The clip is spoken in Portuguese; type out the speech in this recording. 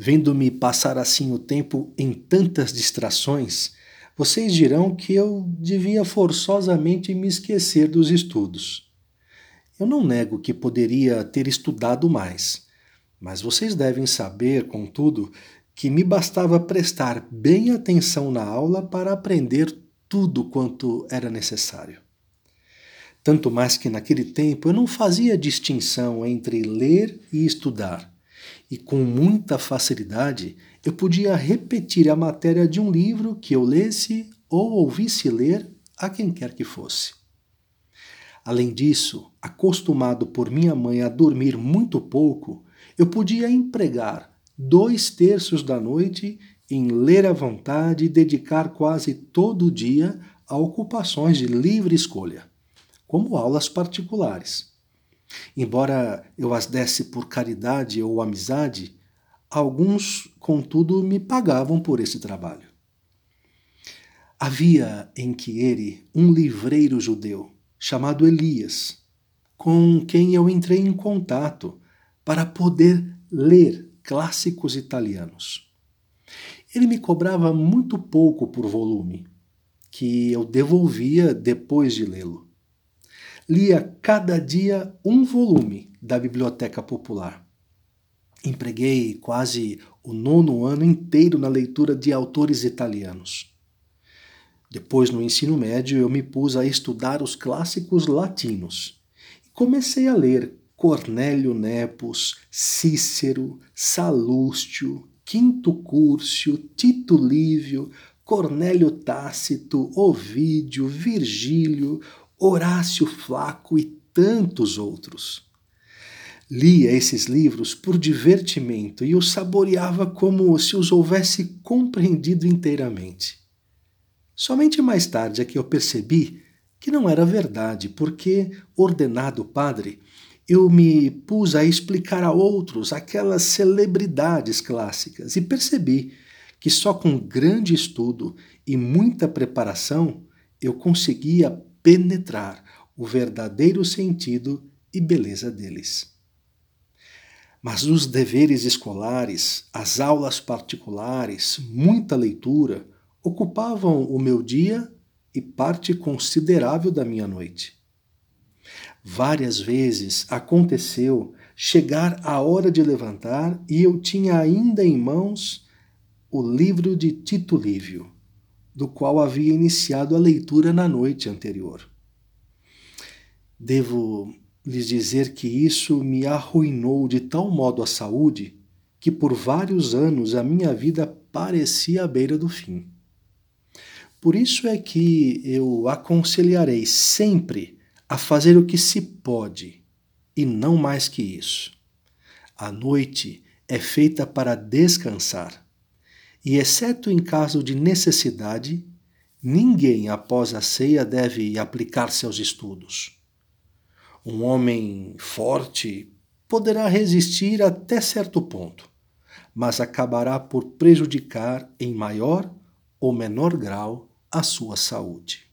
Vendo-me passar assim o tempo em tantas distrações, vocês dirão que eu devia forçosamente me esquecer dos estudos. Eu não nego que poderia ter estudado mais, mas vocês devem saber, contudo, que me bastava prestar bem atenção na aula para aprender tudo quanto era necessário. Tanto mais que naquele tempo eu não fazia distinção entre ler e estudar e com muita facilidade eu podia repetir a matéria de um livro que eu lesse ou ouvisse ler a quem quer que fosse. Além disso, acostumado por minha mãe a dormir muito pouco, eu podia empregar dois terços da noite em ler à vontade e dedicar quase todo o dia a ocupações de livre escolha, como aulas particulares. Embora eu as desse por caridade ou amizade, alguns, contudo, me pagavam por esse trabalho. Havia em Quiere um livreiro judeu chamado Elias, com quem eu entrei em contato para poder ler clássicos italianos. Ele me cobrava muito pouco por volume, que eu devolvia depois de lê-lo lia cada dia um volume da Biblioteca Popular. Empreguei quase o nono ano inteiro na leitura de autores italianos. Depois, no ensino médio, eu me pus a estudar os clássicos latinos e comecei a ler Cornélio Nepos, Cícero, Salústio, Quinto Curcio, Tito Lívio, Cornélio Tácito, Ovídio, Virgílio, Horácio Flaco e tantos outros. Lia esses livros por divertimento e os saboreava como se os houvesse compreendido inteiramente. Somente mais tarde é que eu percebi que não era verdade, porque, ordenado padre, eu me pus a explicar a outros aquelas celebridades clássicas e percebi que só com grande estudo e muita preparação eu conseguia penetrar o verdadeiro sentido e beleza deles. Mas os deveres escolares, as aulas particulares, muita leitura ocupavam o meu dia e parte considerável da minha noite. Várias vezes aconteceu chegar a hora de levantar e eu tinha ainda em mãos o livro de Tito Lívio do qual havia iniciado a leitura na noite anterior. Devo lhes dizer que isso me arruinou de tal modo a saúde que por vários anos a minha vida parecia à beira do fim. Por isso é que eu aconselharei sempre a fazer o que se pode e não mais que isso. A noite é feita para descansar e, exceto em caso de necessidade, ninguém após a ceia deve aplicar-se aos estudos. Um homem forte poderá resistir até certo ponto, mas acabará por prejudicar em maior ou menor grau a sua saúde.